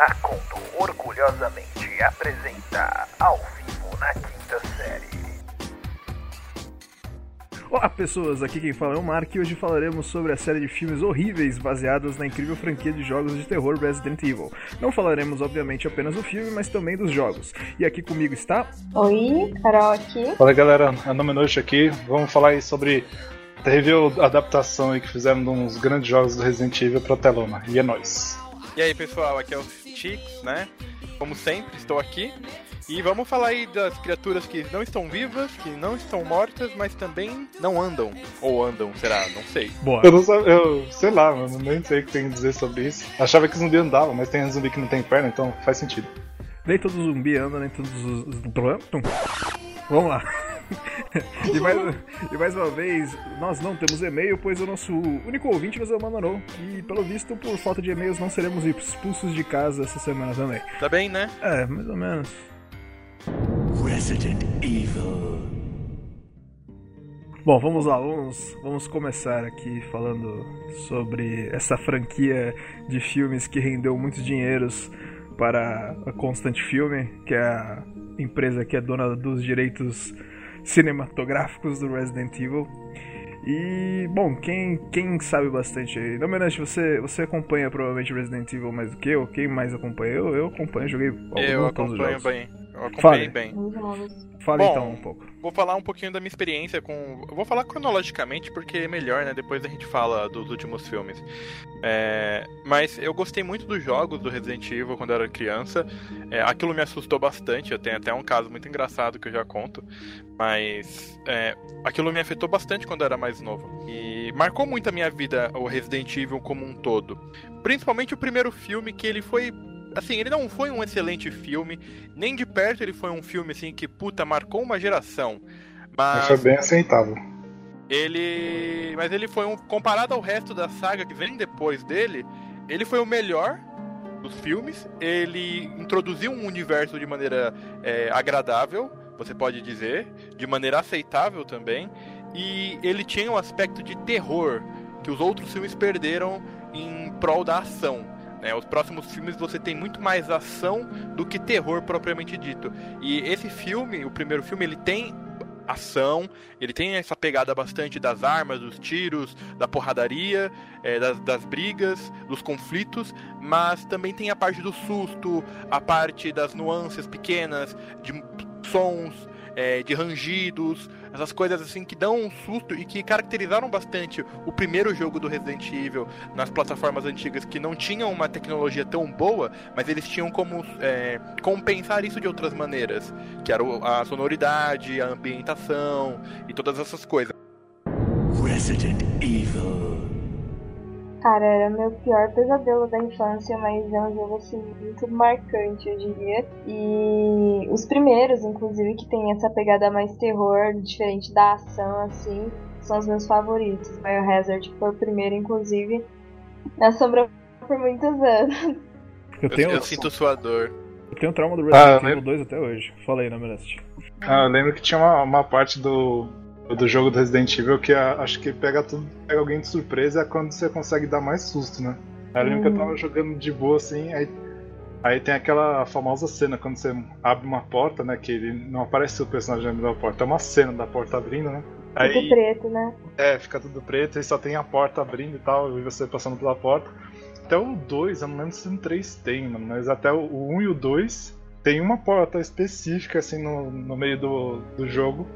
A Condor orgulhosamente apresenta ao vivo na quinta série. Olá pessoas, aqui quem fala é o Mark e hoje falaremos sobre a série de filmes horríveis baseados na incrível franquia de jogos de terror Resident Evil. Não falaremos obviamente apenas do filme, mas também dos jogos. E aqui comigo está... Oi, Carol aqui. Fala galera, a Nome Noite aqui. Vamos falar aí sobre a terrível adaptação aí que fizeram de uns grandes jogos do Resident Evil pra telona. E é nóis. E aí pessoal, aqui é o Chix, né? Como sempre, estou aqui. E vamos falar aí das criaturas que não estão vivas, que não estão mortas, mas também não andam. Ou andam, será? Não sei. Boa. Eu não sei, eu sei lá, mano, nem sei o que tem a dizer sobre isso. Achava que zumbi andava, mas tem zumbi que não tem perna, então faz sentido. Nem todo zumbi anda, nem todos os... Vamos lá. E, mais, e mais uma vez, nós não temos e-mail, pois o nosso único ouvinte nos abandonou. E pelo visto, por falta de e-mails, não seremos expulsos de casa essa semana também. Tá bem, né? É, mais ou menos. Resident Evil. Bom, vamos lá, vamos, vamos começar aqui falando sobre essa franquia de filmes que rendeu muitos dinheiros para a Constant Filme, que é a empresa que é dona dos direitos cinematográficos do Resident Evil. E, bom, quem, quem sabe bastante aí? Não, Menante, você, você acompanha provavelmente Resident Evil mais do que eu? Quem mais acompanha? Eu, eu acompanho, joguei alguns Eu acompanho jogos. bem. Eu acompanhei Fale. bem. Fala Bom, então um pouco. Vou falar um pouquinho da minha experiência com. Eu vou falar cronologicamente porque é melhor, né? Depois a gente fala dos últimos filmes. É, Mas eu gostei muito dos jogos do Resident Evil quando eu era criança. É, Aquilo me assustou bastante. Eu tenho até um caso muito engraçado que eu já conto. Mas é, aquilo me afetou bastante quando eu era mais novo. E marcou muito a minha vida o Resident Evil como um todo. Principalmente o primeiro filme, que ele foi assim, ele não foi um excelente filme, nem de perto ele foi um filme assim que puta marcou uma geração. Mas foi bem aceitável. ele, mas ele foi um comparado ao resto da saga que vem depois dele, ele foi o melhor dos filmes. Ele introduziu um universo de maneira é, agradável, você pode dizer, de maneira aceitável também, e ele tinha um aspecto de terror que os outros filmes perderam em prol da ação. Né? Os próximos filmes você tem muito mais ação do que terror propriamente dito. E esse filme, o primeiro filme, ele tem ação, ele tem essa pegada bastante das armas, dos tiros, da porradaria, é, das, das brigas, dos conflitos, mas também tem a parte do susto, a parte das nuances pequenas, de sons, é, de rangidos, essas coisas assim que dão um susto e que caracterizaram bastante o primeiro jogo do Resident Evil nas plataformas antigas que não tinham uma tecnologia tão boa, mas eles tinham como é, compensar isso de outras maneiras, que era a sonoridade, a ambientação e todas essas coisas. Resident Evil. Cara, era meu pior pesadelo da infância, mas é um jogo assim muito marcante, eu diria. E os primeiros, inclusive, que tem essa pegada mais terror, diferente da ação, assim, são os meus favoritos. Biohazard foi o primeiro, inclusive, me assombrou por muitos anos. Eu tenho, eu sinto sua dor. eu tenho trauma do Ah, Resident eu Evil 2 até hoje. Fala aí, Namelast. Ah, eu lembro que tinha uma, uma parte do, do jogo do Resident Evil que acho que pega tudo, pega alguém de surpresa é quando você consegue dar mais susto, né? Eu lembro que eu tava jogando de boa assim, aí, aí tem aquela famosa cena quando você abre uma porta, né? Que ele não aparece o personagem abrindo a porta, é uma cena da porta abrindo, né? Tudo Aí preto, né? é, fica tudo preto e só tem a porta abrindo e tal, e você passando pela porta. Até o 2, eu não lembro se no 3 tem, mano, mas até o 1 e o 2 tem uma porta específica assim no, no meio do, do jogo.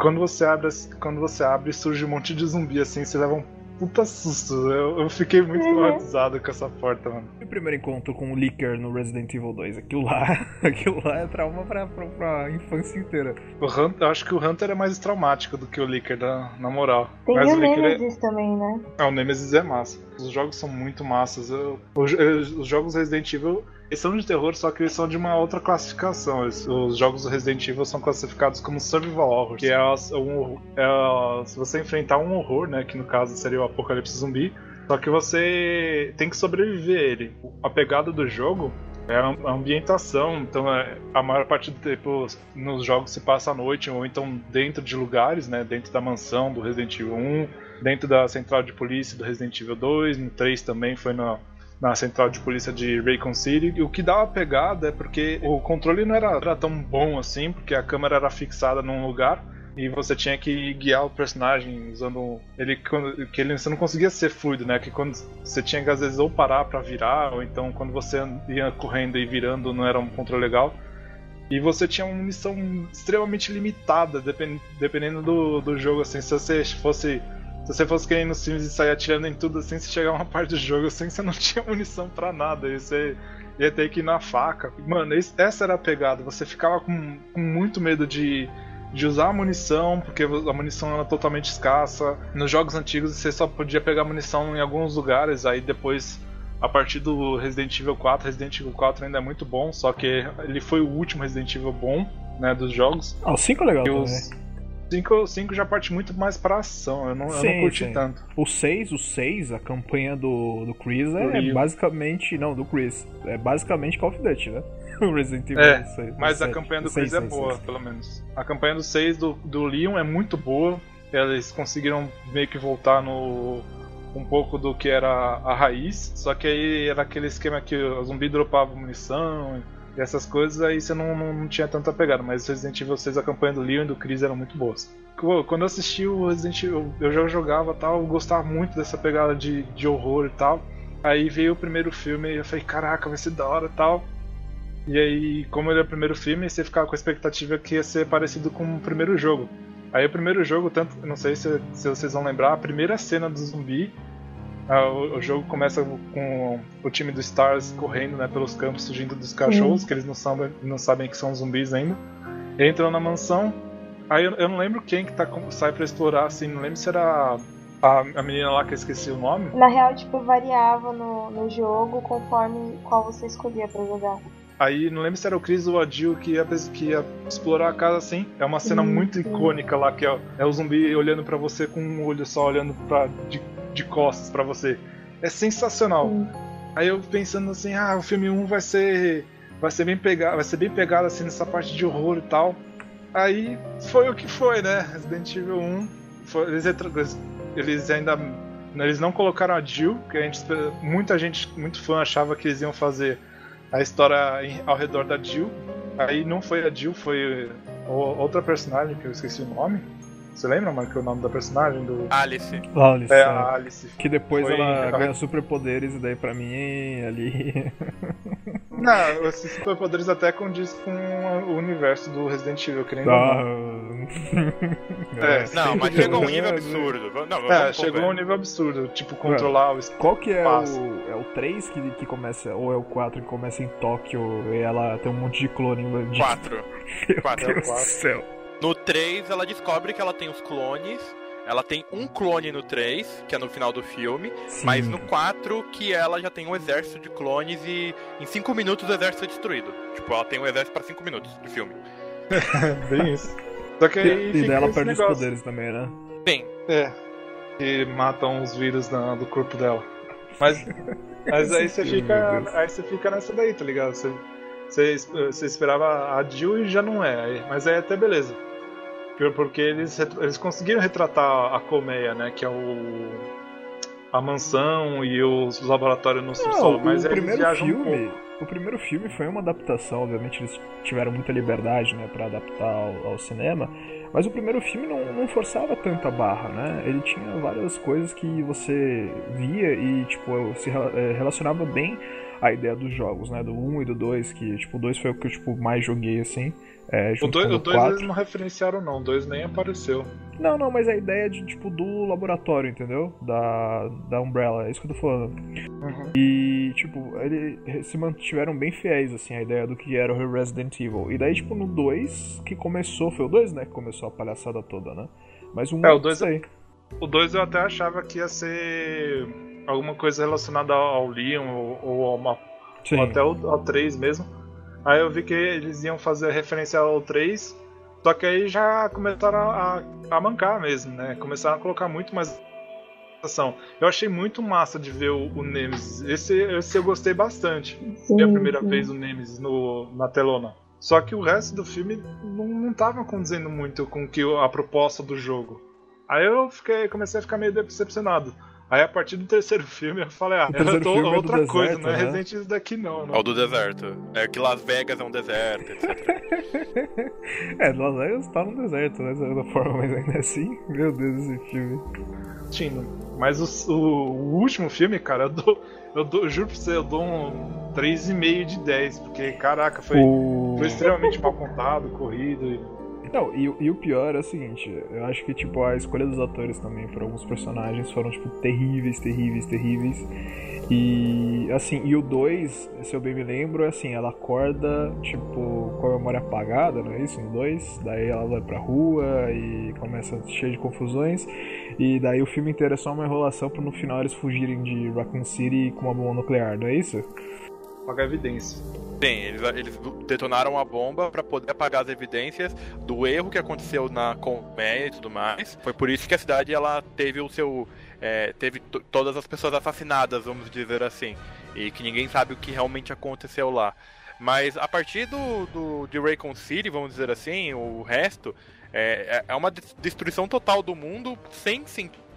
Quando você abre, quando você abre, surge um monte de zumbi assim, você leva um puta susto. Eu, eu fiquei muito Uhum. traumatizado com essa porta, mano. Meu primeiro encontro com o Licker no Resident Evil 2. Aquilo lá, aquilo lá é trauma pra, pra, pra infância inteira. O Hunter, eu acho que o Hunter é mais traumático do que o Licker, na, na moral. Tem mas o o é, Nemesis também, né? Ah, o Nemesis é massa. Os jogos são muito massas. Eu- os, os jogos Resident Evil eles são de terror, só que eles são de uma outra classificação. Os jogos do Resident Evil são classificados como survival horror, que é, um, é se você enfrentar um horror, né, que no caso seria o apocalipse zumbi, só que você tem que sobreviver a ele. A pegada do jogo é a a ambientação, então é, a maior parte do tempo nos jogos se passa à noite ou então dentro de lugares, né, dentro da mansão do Resident Evil 1, dentro da central de polícia do Resident Evil 2, no 3 também foi na, na central de polícia de Raycon City. E o que dava pegada é porque o controle não era, era tão bom assim, porque a câmera era fixada num lugar e você tinha que guiar o personagem usando ele que ele você não conseguia ser fluido, né? Que quando você tinha que às vezes ou parar pra virar ou então quando você ia correndo e virando não era um controle legal. E você tinha uma munição extremamente limitada, depen- dependendo do, do jogo, assim, se você fosse. Se você fosse querendo nos filmes e sair atirando em tudo assim, se chegar uma parte do jogo assim, você não tinha munição pra nada. E você ia ter que ir na faca. Mano, essa era a pegada. Você ficava com, com muito medo de, de usar a munição, porque a munição era totalmente escassa. Nos jogos antigos você só podia pegar munição em alguns lugares, aí depois a partir do Resident Evil 4, Resident Evil 4 ainda é muito bom, só que ele foi o último Resident Evil bom, né, dos jogos. Ah, o 5 é legal E também. os 5, 5 já parte muito mais pra ação, eu não, eu Sim, não curti sim. tanto. O 6, o 6, a campanha do, do Chris é, Leon. basicamente. Não, do Chris. É basicamente Call of Duty, né? O Resident Evil É, 6, Mas o a sete, campanha do o seis, Chris é seis, boa, pelo menos. A campanha do 6 do, do Leon é muito boa. Eles conseguiram meio que voltar no. um pouco do que era a raiz. Só que aí era aquele esquema que o zumbi dropava munição e essas coisas, aí você não, não, não tinha tanta pegada. Mas Resident Evil 6, a campanha do Leon e do Chris eram muito boas. Quando eu assisti o Resident Evil, eu já jogava tal, eu gostava muito dessa pegada de, de horror e tal. Aí veio o primeiro filme e eu falei, caraca, vai ser da hora e tal. E aí, como ele é o primeiro filme, você ficava com a expectativa que ia ser parecido com o primeiro jogo. Aí o primeiro jogo, tanto, não sei se, se vocês vão lembrar, a primeira cena do zumbi, o, o jogo começa com o time do Stars correndo né, pelos campos, fugindo dos cachorros, que eles não sabem, não sabem que são zumbis ainda. Entram na mansão, aí eu, eu não lembro quem que tá, sai pra explorar, assim, não lembro se era a, a menina lá que eu esqueci o nome. Na real, tipo, variava no, no jogo conforme qual você escolhia pra jogar. Aí não lembro se era o Chris ou a Jill que ia, que ia explorar a casa assim. É uma cena Hum, muito icônica lá, que é, é o zumbi olhando pra você com um olho só, olhando pra, de, de costas pra você. É sensacional. Sim. Aí eu pensando assim, ah, o filme 1 vai ser. Vai ser bem pegado, vai ser bem pegado assim nessa parte de horror e tal. Aí foi o que foi, né? Resident Evil 1. foi- eles, eles- ainda. Eles não colocaram a Jill, que a gente, muita gente, muito fã, achava que eles iam fazer a história em- ao redor da Jill. Aí não foi a Jill, foi outra personagem que eu esqueci o nome. Você lembra, Marco, o nome da personagem? Do... Alice. Alice, É é. a Alice. Que depois Foi- ela ganha superpoderes e daí pra mim ali. Não, esses superpoderes até condiz com o universo do Resident Evil, querendo ou Tá. não. É. Não, mas chegou a um nível absurdo. Não, É, chegou a um nível absurdo, tipo, controlar o Qual que é o. É o 3 que, que começa. Ou é o 4 que começa em Tóquio e ela tem um monte de clone de. Quatro. Meu Quatro. Deus do Quatro. céu. No 3, ela descobre que ela tem os clones. Ela tem um clone no 3, que é no final do filme. Sim. Mas no 4, que ela já tem um exército de clones e em 5 minutos o exército é destruído. Tipo, ela tem um exército pra 5 minutos de filme. Bem isso. Só que aí E, fica daí ela esse perde os negócio. poderes também, né? Bem, É. E matam os vírus na- do corpo dela. Mas, mas aí você fica. Aí você fica nessa daí, tá ligado? Você, você, você esperava a Jill e já não é. Mas aí até beleza. Por- Porque eles, eles conseguiram retratar a colmeia, né? Que é o. A mansão e os laboratórios no subsolo. Mas o primeiro um filme. pouco. o primeiro filme foi uma adaptação, obviamente eles tiveram muita liberdade, né, para adaptar ao, ao cinema. Mas o primeiro filme não, não forçava tanta barra, né? Ele tinha várias coisas que você via e, tipo, se eh, relacionava bem à ideia dos jogos, né? Do 1 e do 2, que, tipo, o 2 foi o que eu, tipo, mais joguei, assim. É, O junto 2 com o o dois 4. eles não referenciaram, não. O 2 nem apareceu. Não, não, mas a ideia de, tipo, do laboratório, entendeu? Da, da Umbrella, é isso que eu tô falando. E, tipo, eles se mantiveram bem fiéis, assim, à ideia do que era o Resident Evil. E daí, tipo, no 2, que começou, foi o 2, né, que começou a palhaçada toda, né? Mas o 1, É, o dois- sei. O 2 eu até achava que ia ser alguma coisa relacionada ao Leon ou, ou, ao ma- Sim. ou até o- ao 3 mesmo. Aí eu vi que eles iam fazer referência ao 3, só que aí já começaram a, a mancar mesmo, né? Começaram a colocar muito mais ação. Eu achei muito massa de ver o, o Nemesis. Esse, esse eu gostei bastante. Sim, Foi a primeira sim. vez o Nemesis no, na telona. Só que o resto do filme não, não tava condizendo muito com que a proposta do jogo. Aí eu fiquei, comecei a ficar meio decepcionado. Aí a partir do terceiro filme eu falei, ah, eu tô é outra coisa, deserto, não é né? Resident Evil daqui não. É não. o do deserto. É que Las Vegas é um deserto, etc. É, Las Vegas tá no deserto, né? De certa forma, mas ainda assim, meu Deus, esse filme. Tino. Mas o, o- o último filme, cara, eu dou. Eu dou, juro pra você, eu dou um 3,5 de 10, porque, caraca, foi, O... foi extremamente mal contado, corrido. e- Não, e, o- e o pior é o seguinte, eu acho que, tipo, a escolha dos atores também para alguns personagens foram, tipo, terríveis, terríveis, terríveis. E, assim, e o 2, se eu bem me lembro, é assim, ela acorda, tipo, com a memória apagada, não é isso? No 2, daí ela vai pra rua e começa cheio de confusões. E daí o filme inteiro é só uma enrolação pra no final eles fugirem de Raccoon City com uma bomba nuclear, não é isso? Pagar evidência. Sim, eles, eles detonaram a bomba pra poder apagar as evidências do erro que aconteceu na colmeia e tudo mais. Foi por isso que a cidade ela teve o seu. é, teve to- todas as pessoas assassinadas, vamos dizer assim. E que ninguém sabe o que realmente aconteceu lá. Mas a partir do, do de Raycon City, vamos dizer assim, o resto é, é- é uma des- destruição total do mundo sem sentido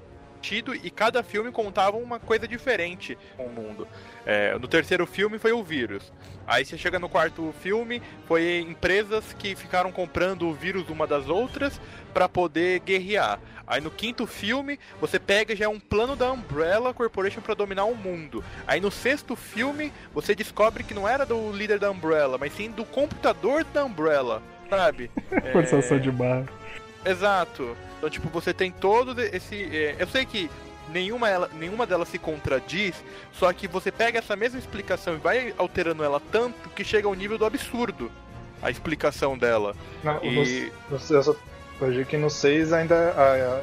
e cada filme contava uma coisa diferente com o mundo. É, no terceiro filme foi o vírus. Aí você chega no quarto filme, foi empresas que ficaram comprando o vírus uma das outras para poder guerrear. Aí no quinto filme, você pega já é um plano da Umbrella Corporation para dominar o mundo. Aí no sexto filme, você descobre que não era do líder da Umbrella, mas sim do computador da Umbrella, sabe? Forçação É, de barra. Exato. Então, tipo, você tem todo esse. é, eu sei que nenhuma, ela, nenhuma delas se contradiz, só que você pega essa mesma explicação e vai alterando ela tanto que chega ao nível do absurdo a explicação dela. Não, E- no, no, eu só corrigi que no 6 ainda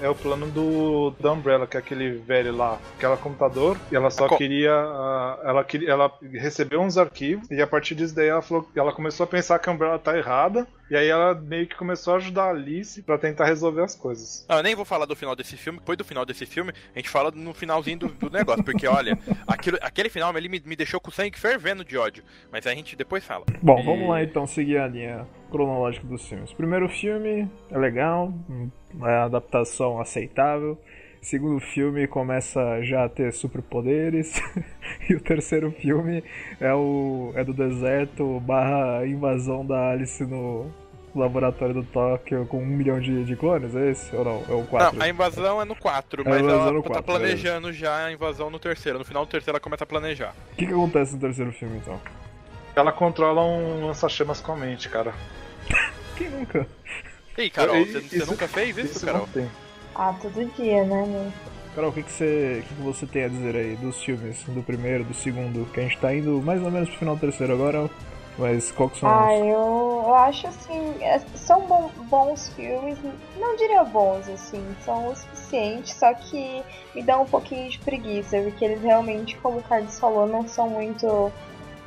é, é o plano do da Umbrella, que é aquele velho lá, aquela computador, e ela só A queria. ah, ela, ela recebeu uns arquivos, e a partir disso daí ela, falou, ela começou a pensar que a Umbrella tá errada, e aí ela meio que começou a ajudar a Alice pra tentar resolver as coisas. Não, eu nem vou falar do final desse filme, depois do final desse filme, a gente fala no finalzinho do, do negócio, porque olha, aquilo, aquele final ele me, me deixou com o sangue fervendo de ódio, mas a gente depois fala. Bom, E- vamos lá então seguir a linha cronológica dos filmes. Primeiro filme é legal, é adaptação aceitável. Segundo filme começa já a ter superpoderes. e o terceiro filme é o é do deserto barra invasão da Alice no laboratório do Tóquio com um milhão de, de clones, é esse? Ou não? É o 4? Não, a invasão é no 4, A mas ela tá 4, planejando já a invasão no terceiro. No final do terceiro ela começa a planejar. O que, que acontece no terceiro filme então? Ela controla um lança-chamas com a mente, cara. Quem nunca? Ih, Carol, E- você, isso- nunca fez isso, Carol? não tem. Ah, todo dia, né, meu? Carol, o que, que, você, o que, que você tem a dizer aí dos filmes, do primeiro, do segundo? Que a gente tá indo mais ou menos pro final do terceiro agora, mas qual que são Ah, os... eu, eu acho assim, é- são bom- bons filmes, não diria bons, assim, são o suficiente, só que me dá um pouquinho de preguiça, porque eles realmente, como o Carlos falou, não são muito,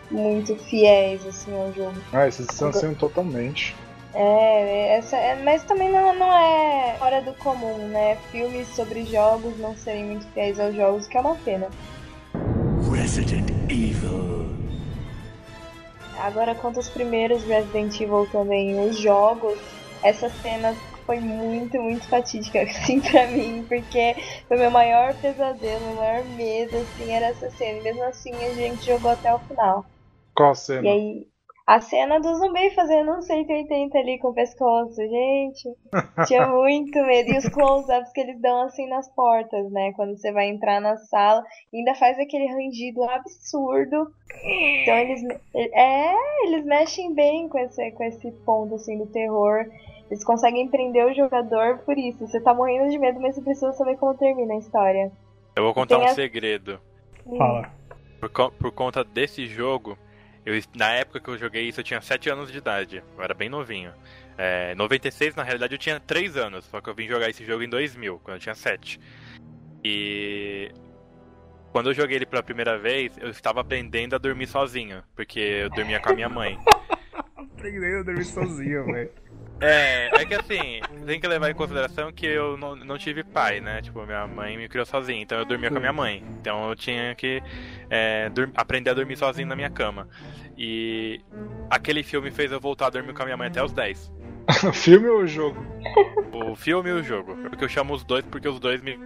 muito fiéis, assim, ao jogo. Ah, esses distanciam totalmente. É, essa, é- mas também não, não é fora do comum, né? Filmes sobre jogos não serem muito fiéis aos jogos, que é uma pena. Resident Evil. Agora, quanto aos primeiros Resident Evil também, os jogos, essa cena foi muito, muito fatídica, assim, pra mim, porque foi meu maior pesadelo, meu maior medo, assim, era essa cena. E mesmo assim, a gente jogou até o final. Qual cena? E aí, a cena do zumbi fazendo um 180 ali com o pescoço, gente. Tinha muito medo. E os close-ups que eles dão assim nas portas, né? Quando você vai entrar na sala, ainda faz aquele rangido absurdo. Então eles. É, eles mexem bem com esse, com esse ponto assim do terror. Eles conseguem prender o jogador por isso. Você tá morrendo de medo, mas você precisa saber como termina a história. Eu vou contar Tem um a- segredo. Fala. Por, por conta desse jogo, eu, na época que eu joguei isso, eu tinha 7 anos de idade. Eu era bem novinho. É, 96, na realidade, eu tinha 3 anos. Só que eu vim jogar esse jogo em 2000, quando eu tinha 7. E. Quando eu joguei ele pela primeira vez, eu estava aprendendo a dormir sozinho. Porque eu dormia com a minha mãe. Aprendi a dormir sozinho, velho. É, é que assim, tem que levar em consideração que eu não, não tive pai, né? Tipo, minha mãe me criou sozinha, então eu dormia com a minha mãe. Então eu tinha que é, aprender a dormir sozinho na minha cama. E aquele filme fez eu voltar a dormir com a minha mãe até os 10. Filme ou jogo? O filme e o jogo. Porque eu chamo os dois porque os dois me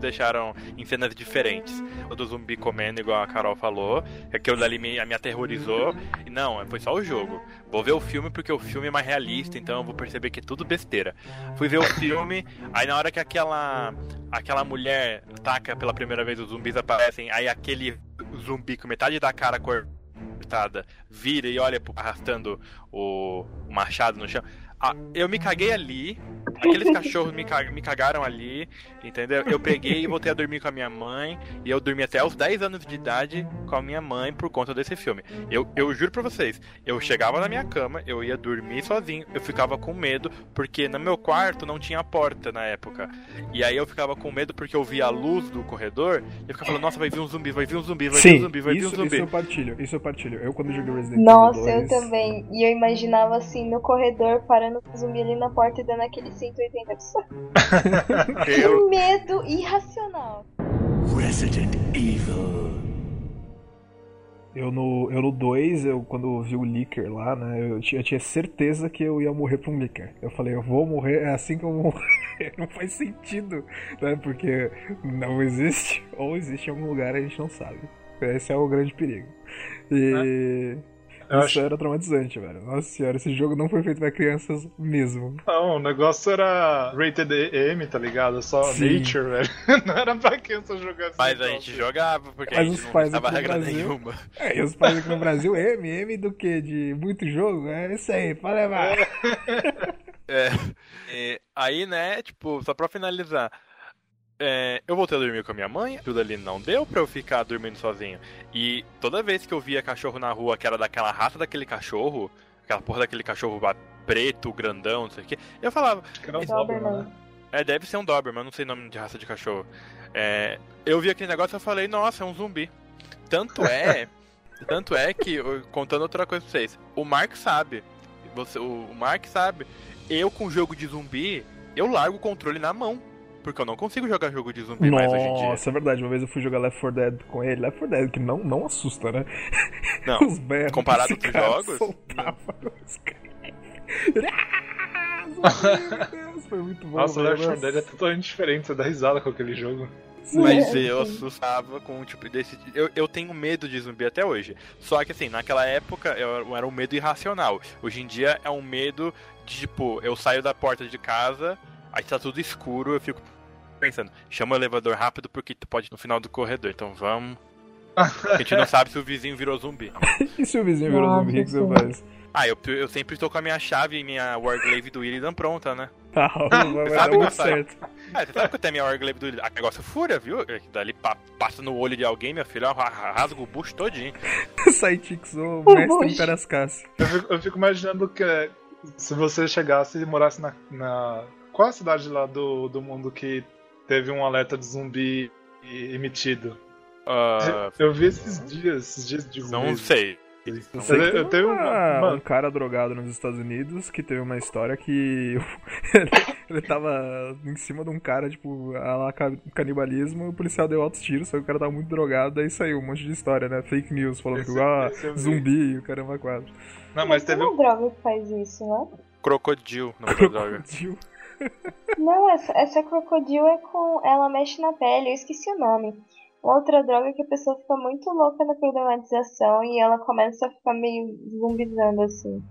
deixaram em cenas diferentes. O do zumbi comendo, igual a Carol falou, que aquilo dali me, me aterrorizou. E não, foi só o jogo. Vou ver o filme porque o filme é mais realista, então eu vou perceber que é tudo besteira. Fui ver o filme, aí na hora que aquela aquela mulher ataca pela primeira vez os zumbis aparecem, aí aquele zumbi com metade da cara cortada vira e olha arrastando o machado no chão. Ah, eu me caguei ali, aqueles cachorros me, ca- me cagaram ali, entendeu? Eu peguei e voltei a dormir com a minha mãe, e eu dormi até os 10 anos de idade com a minha mãe por conta desse filme. Eu, eu juro pra vocês, eu chegava na minha cama, eu ia dormir sozinho, eu ficava com medo, porque no meu quarto não tinha porta na época. E aí eu ficava com medo porque eu via a luz do corredor, e eu ficava falando, nossa, vai vir um zumbi, vai vir um zumbi, vai vir um Sim, zumbi, vai vir um isso, zumbi. isso eu partilho, isso eu partilho. Eu quando joguei Resident Nossa, Evil eu 2... também. E eu imaginava assim, no corredor, parando com o zumbi ali na porta e dando aquele 180 pessoas. Eu, medo irracional. Resident Evil. Eu no, eu no 2, eu, quando eu vi o Licker lá, né, eu tinha, eu tinha certeza que eu ia morrer pra um Licker. Eu falei, eu vou morrer, é assim que eu vou morrer. Não faz sentido, né, porque não existe, ou existe em algum lugar e a gente não sabe. Esse é o grande perigo. E Eu isso acho- era traumatizante, velho. Nossa senhora, esse jogo não foi feito pra crianças mesmo. Não, o negócio era rated M, tá ligado? Só Sim. nature, velho. Não era pra criança jogar assim. mas a então, gente assim. jogava, porque Mas a os gente não pais tava aqui no regra Brasil- nenhuma. É, e os pais aqui no Brasil, M, M do que? De muito jogo? É isso aí, pode levar. É, e aí, né, tipo, só pra finalizar. É, eu voltei a dormir com a minha mãe, tudo ali não deu pra eu ficar dormindo sozinho. E toda vez que eu via cachorro na rua, que era daquela raça daquele cachorro, aquela porra daquele cachorro preto, grandão, não sei o que, eu falava, que era um Doberman. Doberman, né? é, deve ser um Doberman, não sei o nome de raça de cachorro. É, eu vi aquele negócio e eu falei, nossa, é um zumbi. Tanto é, tanto é que, contando outra coisa pra vocês, o Mark sabe, você, o, o Mark sabe, eu com jogo de zumbi, eu largo o controle na mão. Porque eu não consigo jogar jogo de zumbi mais hoje em dia. Nossa, é verdade. Uma vez eu fui jogar Left 4 Dead com ele. Left 4 Dead, que não, não assusta, né? Não, Os berros comparado com os jogos, soltava os caras. Ah, zumbi, meu Deus, foi muito bom. Nossa. Left 4 Dead é totalmente diferente, você dá risada com aquele jogo. Mas Sim. eu assustava com um tipo desse. Eu, eu tenho medo de zumbi até hoje. Só que assim, naquela época eu, era um medo irracional. Hoje em dia é um medo de tipo, eu saio da porta de casa, aí tá tudo escuro, eu fico pensando, chama o elevador rápido porque tu pode ir no final do corredor. Então vamos. A gente não sabe se o vizinho virou zumbi. E se o vizinho virou Nossa, zumbi, o que você sim. faz? Ah, eu, eu sempre estou com a minha chave e minha Warglaive do Illidan pronta, né? Ah, vai dar sabe que eu saio. certo. Ah, você sabe que eu tenho minha Warglaive do Illidan. A negócio fura, viu? É Dali pa- passa no olho de alguém, minha filha, ra- rasga o bucho todinho. Sidekicks, o O mestre Tarascácio. Eu fico, eu fico imaginando que é, se você chegasse e morasse na, na. Qual a cidade lá do, do mundo que teve um alerta de zumbi emitido? Ah, Eu vi esses dias, esses dias de não zumbi. sei. Eu Eu, sei eu teve tenho uma- uma. Mano, um cara drogado nos Estados Unidos que teve uma história que ele, ele tava em cima de um cara, tipo, a lá ca- canibalismo, e o policial deu altos tiros, só que o cara tava muito drogado, daí saiu um monte de história, né? Fake news, falando Esse- que ah, zumbi e o caramba quatro. não, mas teve um. uma droga que faz isso, né? Crocodilo, não é droga. Crocodilo. Não, essa, essa crocodilo é com. Ela mexe na pele, eu esqueci o nome. Outra droga que a pessoa fica muito louca na problematização e ela começa a ficar meio zumbizando assim.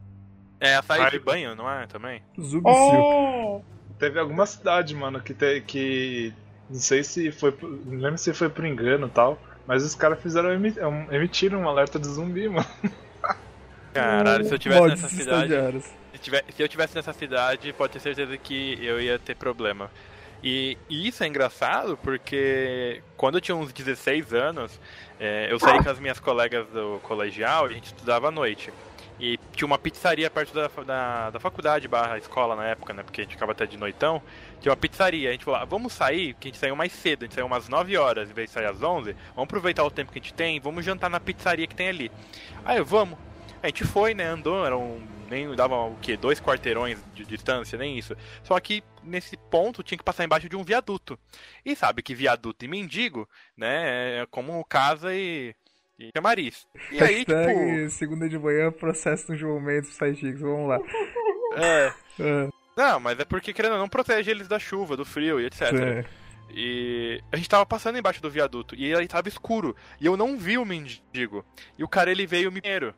É a saída de banho, não é? Também? Zubicil. É. Teve alguma cidade, mano, que, te, que. Não sei se foi. Não lembro se foi por engano e tal. Mas os caras fizeram. um- Emitiram um alerta de zumbi, mano. Caralho, se eu tivesse Mods nessa cidade. estagiários. Tiver- se eu tivesse nessa cidade, pode ter certeza que eu ia ter problema. E, e isso é engraçado porque quando eu tinha uns 16 anos, é, eu saí com as minhas colegas do colegial e a gente estudava à noite. E tinha uma pizzaria perto da, da, da faculdade barra escola na época, né? Porque a gente ficava até de noitão. Tinha uma pizzaria. A gente falou, ah, vamos sair, porque a gente saiu mais cedo. A gente saiu umas 9 horas, em vez de sair às 11. Vamos aproveitar o tempo que a gente tem, vamos jantar na pizzaria que tem ali. Aí vamos. A gente foi, né? Andou, eram. Nem dava o quê? Dois quarteirões de distância, nem isso. Só que nesse ponto tinha que passar embaixo de um viaduto. E sabe que viaduto e mendigo, né? É como casa e. e chamariz. E aí, tipo. Hashtag segunda de manhã, processo no João Mendes pro Sidekicks, vamos lá. É. É, Não, mas é porque querendo ou não protege eles da chuva, do frio e etc. é. E a gente tava passando embaixo do viaduto e ele tava escuro. E eu não vi o mendigo. E o cara ele veio me primeiro.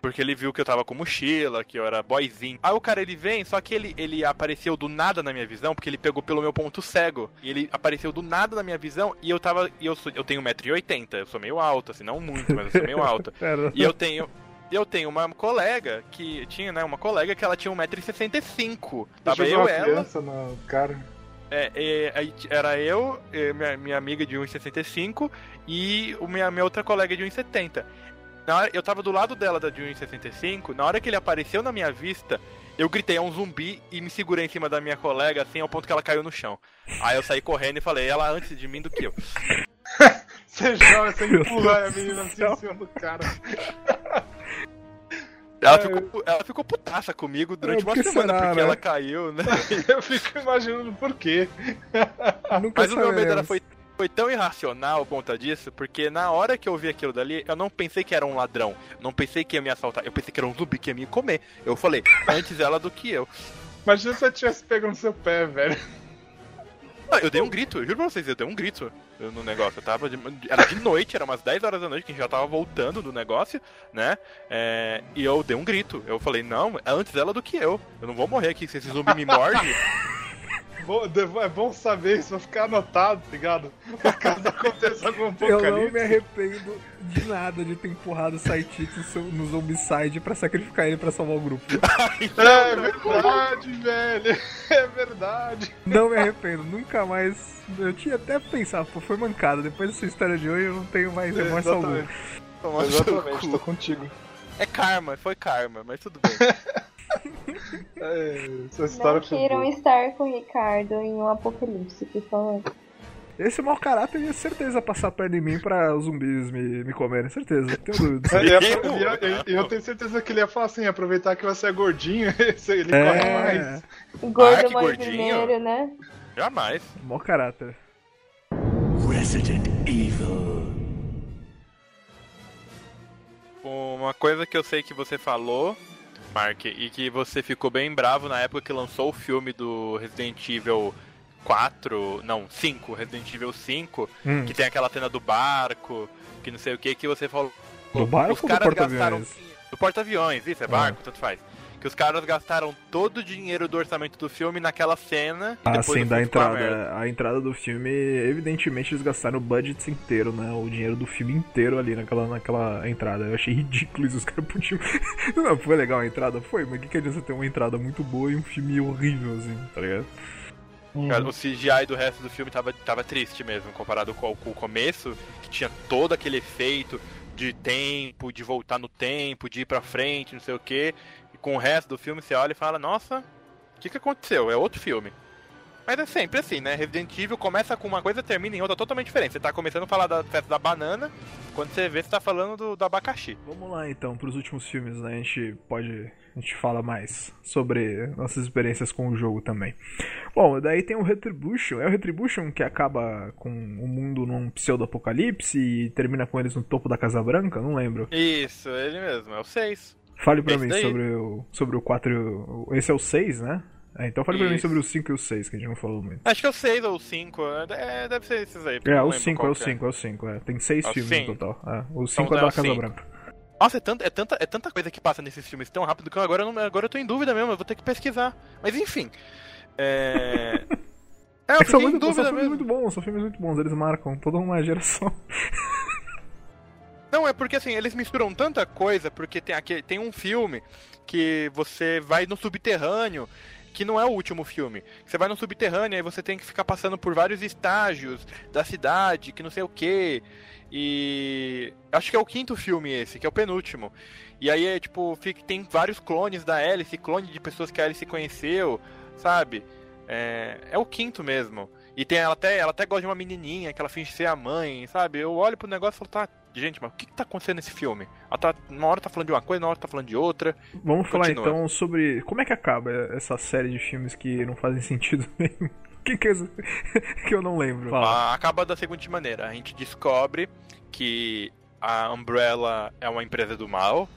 Porque ele viu que eu tava com mochila, que eu era boyzinho. Aí o cara ele vem, só que ele, ele apareceu do nada na minha visão, porque ele pegou pelo meu ponto cego. E ele apareceu do nada na minha visão e eu tava. E eu, sou, eu tenho 1,80m, eu sou meio alto, assim, não muito, mas eu sou meio alto. E eu tenho. Eu tenho uma colega que. Tinha, né? Uma colega que ela tinha 1,65m. Tava eu uma ela. criança no cara. É, é, era eu, minha, minha amiga de 1,65 e o minha, minha outra colega de 1,70. Na hora- Eu tava do lado dela da de 1,65. Na hora que ele apareceu na minha vista, eu gritei, é um zumbi, e me segurei em cima da minha colega, assim, ao ponto que ela caiu no chão. Aí eu saí correndo e falei, ela antes de mim do que eu. Você joga, você empurra a menina assim em cima do cara. Ela, É. ficou, ela ficou putaça comigo durante É, uma semana, será, porque né? ela caiu, né? Eu fico imaginando por quê. Nunca Mas o meu medo era, foi, foi tão irracional por conta disso, porque na hora que eu vi aquilo dali, eu não pensei que era um ladrão. Não pensei que ia me assaltar. Eu pensei que era um zumbi que ia me comer. Eu falei, antes ela do que eu. Imagina se eu tivesse pego no seu pé, velho. Eu dei um grito, eu juro pra vocês, eu dei um grito no negócio. Eu tava de- era de noite, era umas 10 horas da noite, que a gente já tava voltando do negócio, né? É, e eu dei um grito. Eu falei, não, é antes ela do que eu. Eu não vou morrer aqui se esse zumbi me morde. Bom, devo- É bom saber isso, vai ficar anotado, tá ligado? Pra caso aconteça algum Eu não apocalipse. me arrependo de nada de ter empurrado o Saitito no Zombicide pra sacrificar ele pra salvar o grupo. É verdade, velho. É verdade. Não me arrependo, nunca mais. Eu tinha até pensado, pô, foi mancada. Depois dessa história de hoje eu não tenho mais remorso algum. Exatamente. Tô contigo. É karma, foi karma, mas tudo bem. É, essa história Não queiram boa. estar com o Ricardo em um apocalipse, por favor. Esse mau caráter ia certeza passar perto de mim pra os zumbis me, me comerem, certeza. Tenho dúvidas. É, Eu? eu tenho certeza que ele ia falar assim, aproveitar que você é gordinho, ele corre É, mais. O gordo Ah, gordinho. primeiro, né? Jamais. mau caráter. Resident Evil. Uma coisa que eu sei que você falou, Mark, e que você ficou bem bravo na época que lançou o filme do Resident Evil 4, não, 5, Resident Evil 5, Hum. que tem aquela cena do barco, que não sei o que, que você falou. Do barco Os ou do caras gastaram. porta-aviões? Do porta-aviões, isso, é barco, tanto faz. Que os caras gastaram todo o dinheiro do orçamento do filme naquela cena. Ah, sim, da entrada. A entrada do filme, evidentemente, eles gastaram o budget inteiro, né? O dinheiro do filme inteiro ali naquela, naquela entrada. Eu achei ridículo isso, os caras podiam. Não, foi legal a entrada? Foi, mas o que, que adianta ter uma entrada muito boa e um filme horrível, assim, tá ligado? Cara, O CGI do resto do filme tava, tava triste mesmo, comparado com, com o começo, que tinha todo aquele efeito de tempo, de voltar no tempo, de ir pra frente, não sei o que. Com o resto do filme você olha e fala, nossa, o que, que aconteceu? É outro filme. Mas é sempre assim, né? Resident Evil começa com uma coisa termina em outra totalmente diferente. Você tá começando a falar da festa da banana, quando você vê, você tá falando do, do abacaxi. Vamos lá então, pros últimos filmes, né? A gente pode. A gente fala mais sobre nossas experiências com o jogo também. Bom, daí tem o Retribution. É o Retribution que acaba com o mundo num pseudo-apocalipse e termina com eles no topo da Casa Branca? Não lembro. Isso, ele mesmo, é o 6. Fale pra Esse mim daí. sobre o, sobre o 4 e o. Esse é o 6, né? É, então fale pra mim sobre o 5 e o 6, que a gente não falou muito. Acho que é o 6 ou o 5, é, deve ser esses aí. É, não o lembro 5 é qual o que 5, é o 5. É. Tem 6 É filmes no cinco. total. É, o 5 Então é é da Casa. Branca. Nossa, é tanta, é, tanta, é tanta coisa que passa nesses filmes tão rápido que eu agora, eu não, agora eu tô em dúvida mesmo, eu vou ter que pesquisar. Mas enfim. É. É, eu É que são, fiquei em muito, são dúvida filmes mesmo. muito bons, são filmes muito bons, eles marcam toda uma geração. Não, é porque assim, eles misturam tanta coisa, porque tem, aqui, tem um filme que você vai no subterrâneo, que não é o último filme. Você vai no subterrâneo e você tem que ficar passando por vários estágios da cidade, que não sei o que. E acho que é o quinto filme esse, que é o penúltimo. E aí é tipo, fica, tem vários clones da Alice, clone de pessoas que a Alice conheceu, sabe? É, é o quinto mesmo. E tem ela até, ela até gosta de uma menininha que ela finge ser a mãe, sabe? Eu olho pro negócio e falo, tá, gente, mas o que, que tá acontecendo nesse filme? Ela tá, uma hora tá falando de uma coisa, na hora tá falando de outra. Vamos falar Continua. então sobre como é que acaba essa série de filmes que não fazem sentido nenhum. O que, que é isso que eu não lembro? Fala. Ah, acaba da seguinte maneira: a gente descobre que a Umbrella é uma empresa do mal.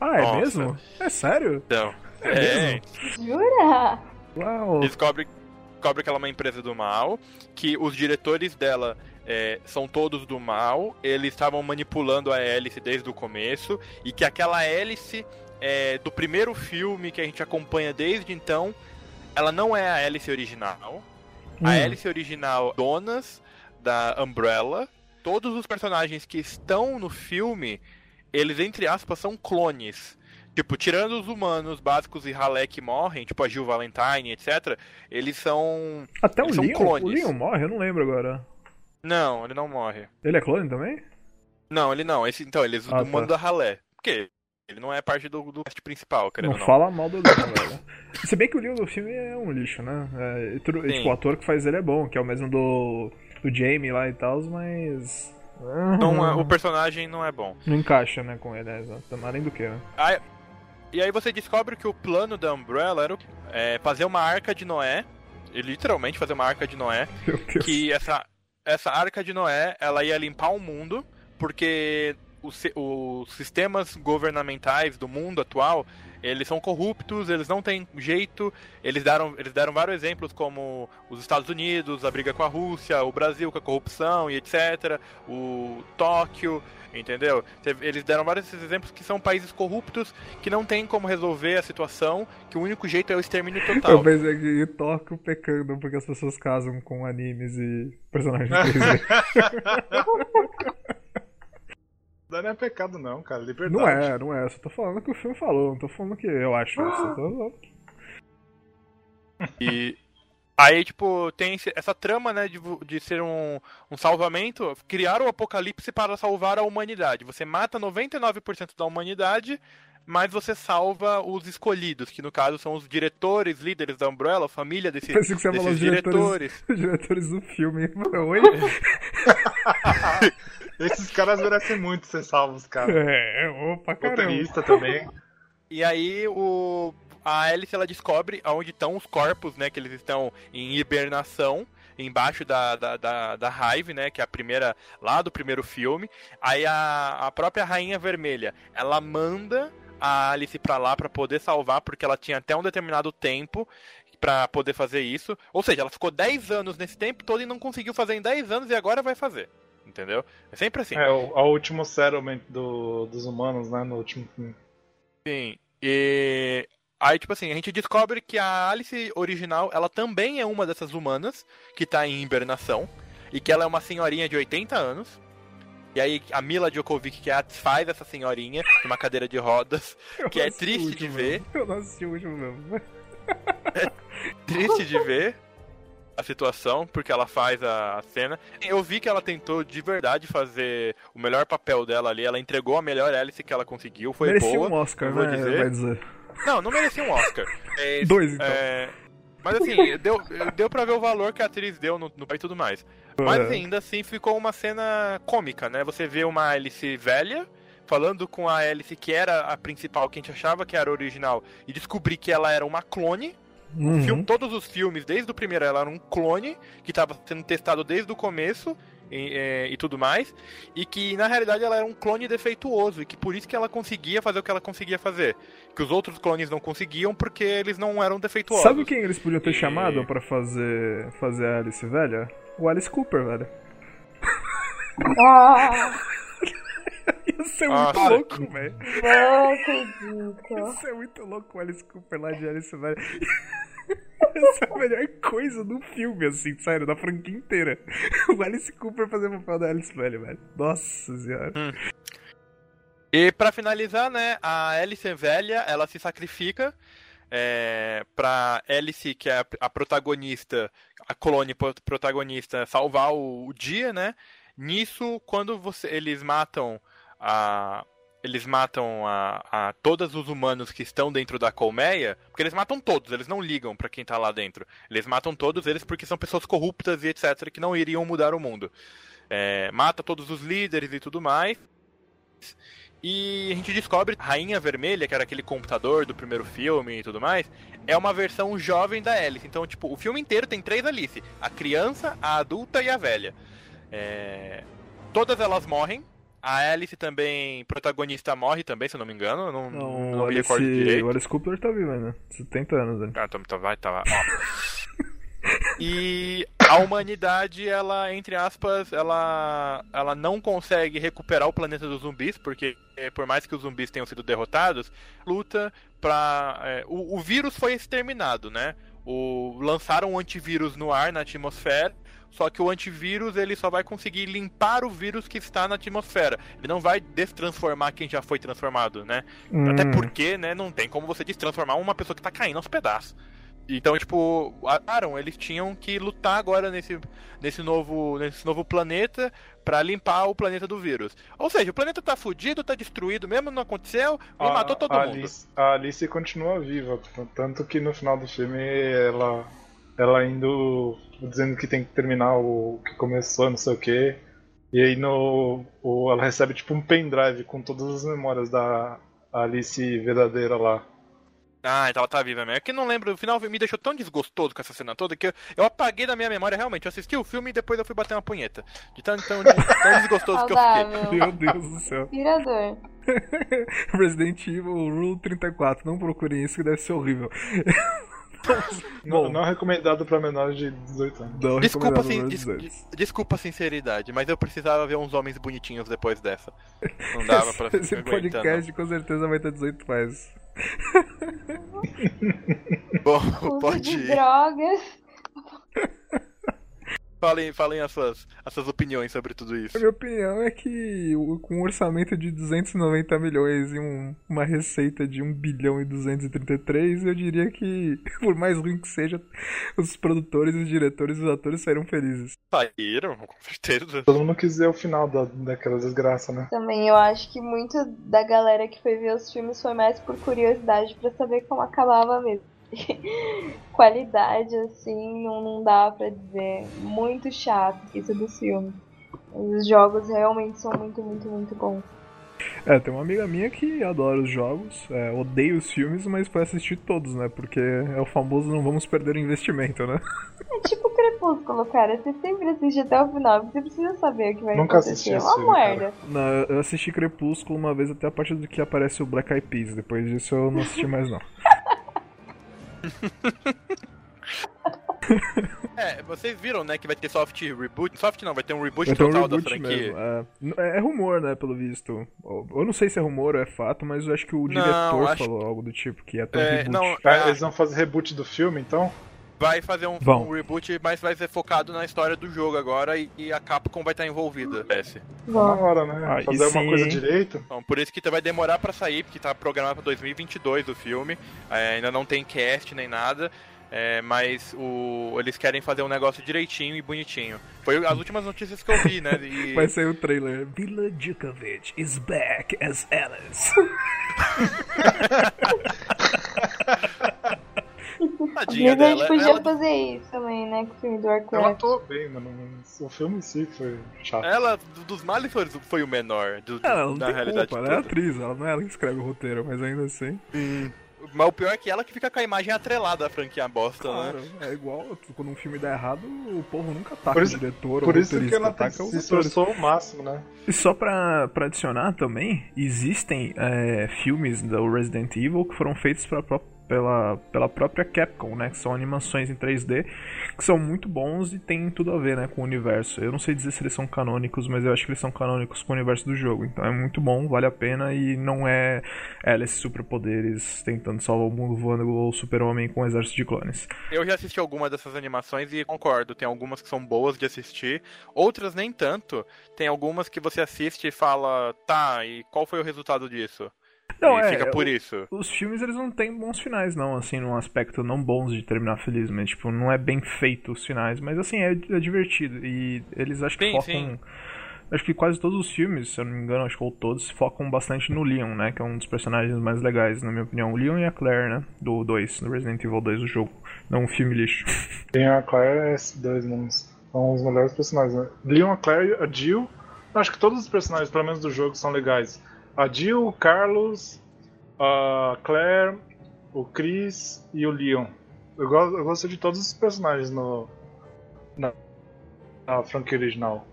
Ah, é Nossa. mesmo? É sério? Então, É mesmo? Jura? Uau! descobre descobre que ela é uma empresa do mal, que os diretores dela é, são todos do mal, eles estavam manipulando a hélice desde o começo, e que aquela hélice é, do primeiro filme que a gente acompanha desde então, ela não é a hélice original. A Hum. hélice original, donas da Umbrella, todos os personagens que estão no filme, eles, entre aspas, são clones. Tipo, tirando os humanos básicos e ralé que morrem, tipo a Jill Valentine, etc., eles são. Até o Eles são Leon, clones. o Leon morre? Eu não lembro agora. Não, ele não morre. Ele é clone também? Não, ele não. Esse, então, eles Ah, do mundo tá. da ralé. Por quê? Ele não é parte do, do cast principal, querendo Não não. fala mal do Leon, velho. Se bem que o Leon do filme é um lixo, né? É, tudo- tipo, o ator que faz ele é bom, que é o mesmo do, do Jamie lá e tal, mas. Não é- o personagem não é bom. Não encaixa, né, com ele, é, exato. Além do que, né? Aí- e aí você descobre que o plano da Umbrella era é, fazer uma arca de Noé. Literalmente fazer uma arca de Noé. Que essa, essa arca de Noé ela ia limpar o mundo. Porque os, os sistemas governamentais do mundo atual. Eles são corruptos, eles não têm jeito. Eles deram, eles deram vários exemplos, como os Estados Unidos, a briga com a Rússia, o Brasil com a corrupção e etc. O Tóquio, entendeu? Eles deram vários desses exemplos que são países corruptos que não tem como resolver a situação, que o único jeito é o extermínio Eu total. pensei que toco pecando porque as pessoas casam com animes e personagens 3D. Não é pecado, não, cara. Liberdade. não é, não é. Só tô falando que o filme falou, não tô falando que eu acho isso. eu tô- E aí, tipo, tem essa trama, né, de, de ser um, um salvamento, criar o apocalipse para salvar a humanidade. Você mata 99% da humanidade, mas você salva os escolhidos, que no caso são os diretores, líderes da Umbrella, a família desse, que você desses os diretores, diretores. os diretores do filme. Oi? Esses caras merecem muito ser salvos, cara. É, opa, caramba. Roteirista também. E aí o a Alice ela descobre aonde estão os corpos, né? Que eles estão em hibernação. Embaixo da, da, da, da Hive, né? Que é a primeira. Lá do primeiro filme. Aí a, a própria Rainha Vermelha ela manda a Alice pra lá pra poder salvar, porque ela tinha até um determinado tempo pra poder fazer isso. Ou seja, ela ficou 10 anos nesse tempo todo e não conseguiu fazer em 10 anos e agora vai fazer. Entendeu? É sempre assim. É, o, o último settlement do, dos humanos, né? No último filme. Sim. E aí, tipo assim, a gente descobre que a Alice original, ela também é uma dessas humanas que tá em hibernação. E que ela é uma senhorinha de 80 anos. E aí a Mila Djokovic, que é a- faz essa senhorinha numa cadeira de rodas. Eu que é o triste de ver. Eu não assisti o último mesmo. Triste de ver a situação, porque ela faz a a cena. Eu vi que ela tentou de verdade fazer o melhor papel dela ali. Ela entregou a melhor Alice que ela conseguiu. Foi Merecia boa. um Oscar, vou né? dizer. Vai dizer. Não, não merecia um Oscar. É, Dois, então. é, mas assim, deu, deu pra ver o valor que a atriz deu no, no e tudo mais. Mas É. ainda assim ficou uma cena cômica, né? Você vê uma Alice velha falando com a Alice que era a principal, que a gente achava que era a original, e descobrir que ela era uma clone. Uhum. Filme- todos os filmes, desde o primeiro, ela era um clone que estava sendo testado desde o começo e, é, e tudo mais. E que na realidade ela era um clone defeituoso e que por isso que ela conseguia fazer o que ela conseguia fazer. Que os outros clones não conseguiam porque eles não eram defeituosos. Sabe quem eles podiam ter E- chamado pra fazer, fazer a Alice velha? O Alice Cooper, velho. Ah, Ia ser Nossa. muito louco, velho. não acredito. Ia ser muito louco o Alice Cooper lá de Alice velha. Ia ser a melhor coisa do filme, assim, sério, da franquia inteira. O Alice Cooper fazer o papel da Alice velha, velho. Nossa senhora. E pra finalizar, né, a Alice velha, ela se sacrifica é, pra Alice, que é a, protagonista, a pro- protagonista, salvar o, o dia, né? Nisso, quando você, eles matam a eles matam a, a todos os humanos que estão dentro da colmeia, porque eles matam todos, eles não ligam pra quem tá lá dentro. Eles matam todos eles porque são pessoas corruptas e etc que não iriam mudar o mundo. É, mata todos os líderes e tudo mais. E a gente descobre a Rainha Vermelha, que era aquele computador do primeiro filme e tudo mais, é uma versão jovem da Alice. Então, tipo, o filme inteiro tem três Alice: a criança, a adulta e a velha. É, Todas elas morrem. A Alice também, protagonista, morre também, se eu não me engano. Eu não, Não, não o, me Alice, recordo direito. o Alice Cooper tá vivo ainda. 70 anos, né? Ah, então vai, tá. Ó. E a humanidade, ela, entre aspas, ela, ela não consegue recuperar o planeta dos zumbis, porque é, por mais que os zumbis tenham sido derrotados, luta pra. É, o, o vírus foi exterminado, né? O, lançaram um antivírus no ar, na atmosfera, só que o antivírus ele só vai conseguir limpar o vírus que está na atmosfera. Ele não vai destransformar quem já foi transformado, né? Hum. Até porque, né, não tem como você destransformar uma pessoa que tá caindo aos pedaços. Então, tipo, Aaron, eles tinham que lutar agora nesse, nesse, novo, nesse novo planeta para limpar o planeta do vírus. Ou seja, o planeta tá fudido, tá destruído, mesmo não aconteceu, e A- matou todo a mundo. Alice, a Alice continua viva, tanto que no final do filme ela, ela indo dizendo que tem que terminar o que começou, não sei o que. E aí no, o- ela recebe tipo um pendrive com todas as memórias da Alice verdadeira lá. Ah, então ela tá viva mesmo. É que não lembro, o final me deixou tão desgostoso com essa cena toda que eu, eu apaguei da minha memória realmente. Eu assisti o filme e depois eu fui bater uma punheta. De tão, tão, tão desgostoso que eu fiquei. Meu Deus do céu. Inspirador. Resident Evil Rule 34. Não procurem isso que deve ser horrível. Não, Bom. não recomendado pra menores de 18 anos. Não Desculpa, recomendado assim, des- 18. des- desculpa a sinceridade, mas eu precisava ver uns homens bonitinhos depois dessa. Não dava pra Esse ficar aguentando. podcast com certeza vai ter 18 mais. Bom, Uso pode de ir. drogas. Falem, falem as, suas, as suas opiniões sobre tudo isso. A minha opinião é que com um orçamento de 290 milhões e um- uma receita de 1 bilhão e 233, eu diria que, por mais ruim que seja, os produtores, os diretores e os atores saíram felizes. Saíram, com certeza. Todo mundo quis ver o final da, daquela desgraça, né? Também eu acho que muito da galera que foi ver os filmes foi mais por curiosidade pra saber como acabava mesmo. Qualidade, assim, não, não dá pra dizer. Muito chato isso dos filmes. Os jogos realmente são muito, muito, muito bons. É, tem uma amiga minha que adora os jogos, é, odeia os filmes, mas foi assistir todos, né? Porque é o famoso não vamos perder o investimento, né? É tipo Crepúsculo, cara. Você sempre assiste até o final, você precisa saber o que vai Nunca assisti acontecer. É esse uma filme, merda. Na- eu assisti Crepúsculo uma vez até a partir do que aparece o Black Eyed Peas. Depois disso eu não assisti mais não. É, vocês viram, né, que vai ter soft reboot. Soft não, vai ter um reboot ter um total da reboot franquia. É, N- é rumor, né, pelo visto. Eu não sei se é rumor ou é fato, mas eu acho que o Não, diretor acho- falou algo do tipo, que ia ter um É, reboot. não, Ah, ah, Eles vão fazer reboot do filme, então? Vai fazer um, um reboot, mas vai ser focado na história do jogo agora e, e a Capcom vai estar envolvida. Parece. Na hora, né? Ah, fazer uma sim, coisa hein? direito. Então, por isso que vai demorar pra sair, porque tá programado pra 2022 o filme. É, ainda não tem cast nem nada. é, mas o, eles querem fazer um negócio direitinho e bonitinho. Foi as últimas notícias que eu vi, né? E, Vai sair o trailer. Vila Djokovic is back as Alice. tadinha dela. podia Ela, fazer isso também, né? Com o filme do Ela Warcraft. atuou bem, mano. O filme em si foi chato. ela, do- dos males, foi, foi o menor. Do, Ela não da tem realidade culpa, ela é atriz, ela não é ela que escreve o roteiro, mas ainda assim. Mas o pior é que ela que fica com a imagem atrelada da franquia bosta, Claro, né? é igual quando um filme dá errado, o povo nunca ataca Por isso- o diretor Por ou o isso que roteirista, ela ataca se esforçou ao máximo, né? E só pra, pra adicionar também, existem é, filmes do Resident Evil que foram feitos pra pró- pela, pela própria Capcom, né? Que são animações em 3D, que são muito bons e tem tudo a ver, né, com o universo. Eu não sei dizer se eles são canônicos, mas eu acho que eles são canônicos com o universo do jogo. Então é muito bom, vale a pena e não é Alice superpoderes tentando salvar o mundo voando igual o super-homem com um exército de clones. Eu já assisti algumas dessas animações e concordo. Tem algumas que são boas de assistir, outras nem tanto. Tem algumas que você assiste e fala, tá, e qual foi o resultado disso? Não, e é, fica por o- isso. Os filmes, eles não têm bons finais, não, assim, num aspecto não bons de terminar feliz, mas, tipo, não é bem feito os finais, mas, assim, é, é divertido, e eles acho que Sim, focam... sim. Acho que quase todos os filmes, se eu não me engano, acho que ou todos, focam bastante no Leon, né, que é um dos personagens mais legais, na minha opinião. O Leon e a Claire, né, do 2, do Resident Evil 2 do jogo, não um filme lixo. Tem a Claire e esses dois nomes. São os melhores personagens, né? Leon, a Claire, a Jill. Acho que todos os personagens, pelo menos do jogo, são legais. A Jill, o Carlos, a Claire, o Chris e o Leon. Eu gosto, eu gosto de todos os personagens no, na, na franquia original.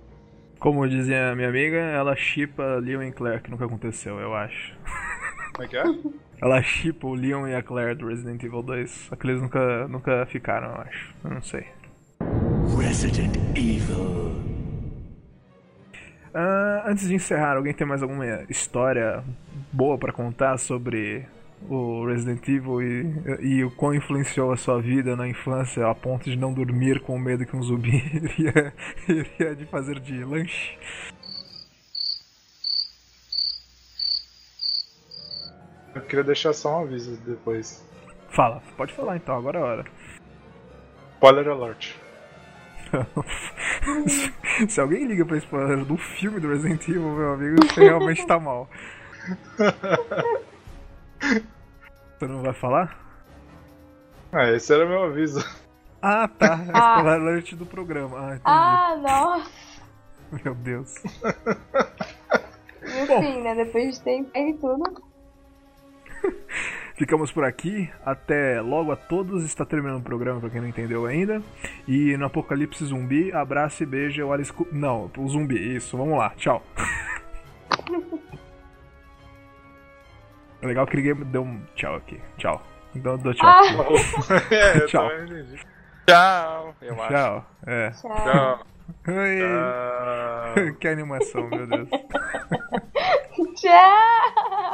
Como dizia a minha amiga, ela chipa Leon e Claire, que nunca aconteceu, eu acho. Como é que é? Ela chipa o Leon e a Claire do Resident Evil 2, só que eles nunca, nunca ficaram, eu acho. Eu não sei. Resident Evil. Ah, antes de encerrar, alguém tem mais alguma história boa pra contar sobre o Resident Evil e, e o quão influenciou a sua vida na infância a ponto de não dormir com medo que um zumbi iria, iria de fazer de lanche? Eu queria deixar só um aviso depois. Fala, pode falar então, agora é a hora. Spoiler alert. Se alguém liga pra spoiler do filme do Resident Evil, meu amigo, você realmente tá mal. Você não vai falar? Ah, esse era meu aviso. Ah, tá. É Ah. spoiler alert do programa. Ah, entendi. Ah, nossa. Meu Deus. Enfim, né? Depois de tempo e tudo. Ficamos por aqui. Até logo a todos. Está terminando o programa pra quem não entendeu ainda. E no Apocalipse Zumbi, abraço e beijo. Eu Alice Cu- Não, o zumbi. Isso, vamos lá. Tchau. É legal que ninguém deu um tchau aqui. Tchau. Então eu dou tchau. Ah. é, Tchau. Tchau, eu acho. Tchau. É. Tchau. Tchau. Oi. Ah, que animação, meu Deus. Tchau.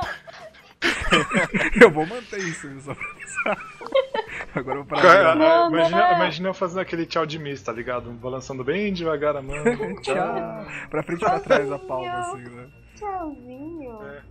Eu vou manter isso, só pra avisar. Agora eu vou parar. cara, imagina, é. imagina eu fazendo aquele tchau de miss, tá ligado? Balançando bem devagar a mão. Tchau. Pra frente e pra trás a palma, assim, né? Tchauzinho. É.